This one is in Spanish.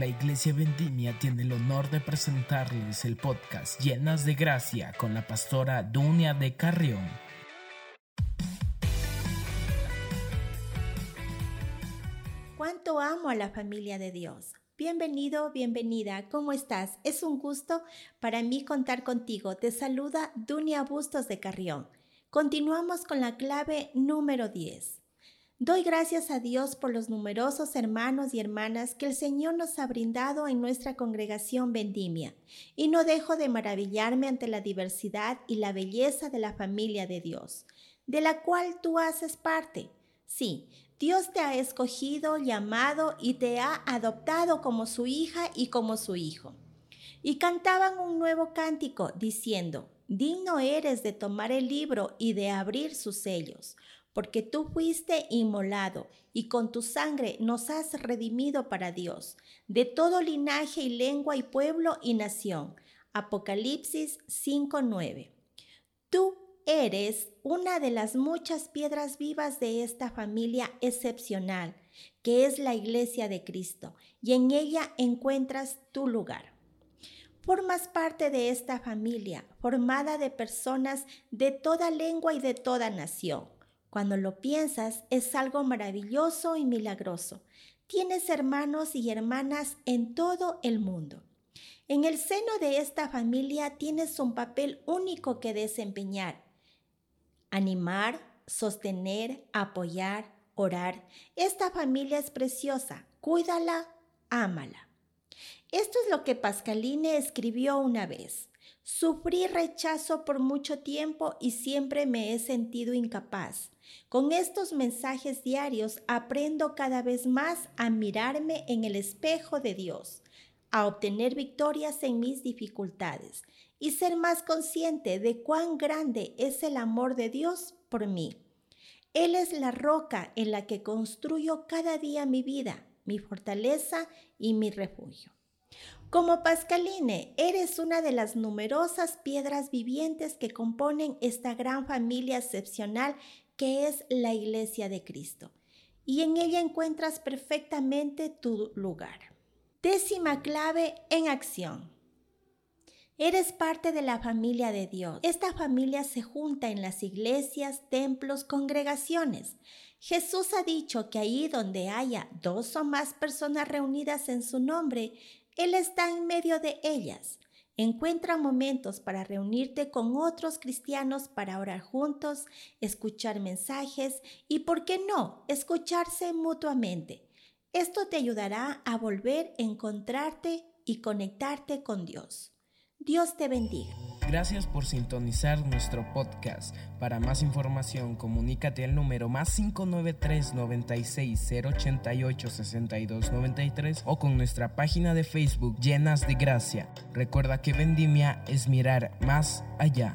La Iglesia Vendimia tiene el honor de presentarles el podcast Llenas de Gracia con la pastora Dunia de Carrión. Cuánto amo a la familia de Dios. Bienvenido, bienvenida, ¿cómo estás? Es un gusto para mí contar contigo. Te saluda Dunia Bustos de Carrión. Continuamos con la clave número 10. Doy gracias a Dios por los numerosos hermanos y hermanas que el Señor nos ha brindado en nuestra congregación Vendimia, y no dejo de maravillarme ante la diversidad y la belleza de la familia de Dios, de la cual tú haces parte. Sí, Dios te ha escogido, llamado y te ha adoptado como su hija y como su hijo. Y cantaban un nuevo cántico diciendo, Digno eres de tomar el libro y de abrir sus sellos porque tú fuiste inmolado y con tu sangre nos has redimido para Dios, de todo linaje y lengua y pueblo y nación. Apocalipsis 5:9. Tú eres una de las muchas piedras vivas de esta familia excepcional, que es la iglesia de Cristo, y en ella encuentras tu lugar. Formas parte de esta familia, formada de personas de toda lengua y de toda nación cuando lo piensas, es algo maravilloso y milagroso. Tienes hermanos y hermanas en todo el mundo. En el seno de esta familia tienes un papel único que desempeñar. Animar, sostener, apoyar, orar. Esta familia es preciosa. Cuídala, ámala. Esto es lo que Pascaline escribió una vez. Sufrí rechazo por mucho tiempo y siempre me he sentido incapaz. Con estos mensajes diarios aprendo cada vez más a mirarme en el espejo de Dios, a obtener victorias en mis dificultades y ser más consciente de cuán grande es el amor de Dios por mí. Él es la roca en la que construyo cada día mi vida, mi fortaleza y mi refugio. Como Pascaline, eres una de las numerosas piedras vivientes que componen esta gran familia excepcional que es la iglesia de Cristo. Y en ella encuentras perfectamente tu lugar. Décima clave en acción. Eres parte de la familia de Dios. Esta familia se junta en las iglesias, templos, congregaciones. Jesús ha dicho que ahí donde haya dos o más personas reunidas en su nombre, él está en medio de ellas. Encuentra momentos para reunirte con otros cristianos para orar juntos, escuchar mensajes y, ¿por qué no?, escucharse mutuamente. Esto te ayudará a volver a encontrarte y conectarte con Dios. Dios te bendiga. Gracias por sintonizar nuestro podcast. Para más información, comunícate al número más 593 96 088 62 93 o con nuestra página de Facebook Llenas de Gracia. Recuerda que Vendimia es mirar más allá.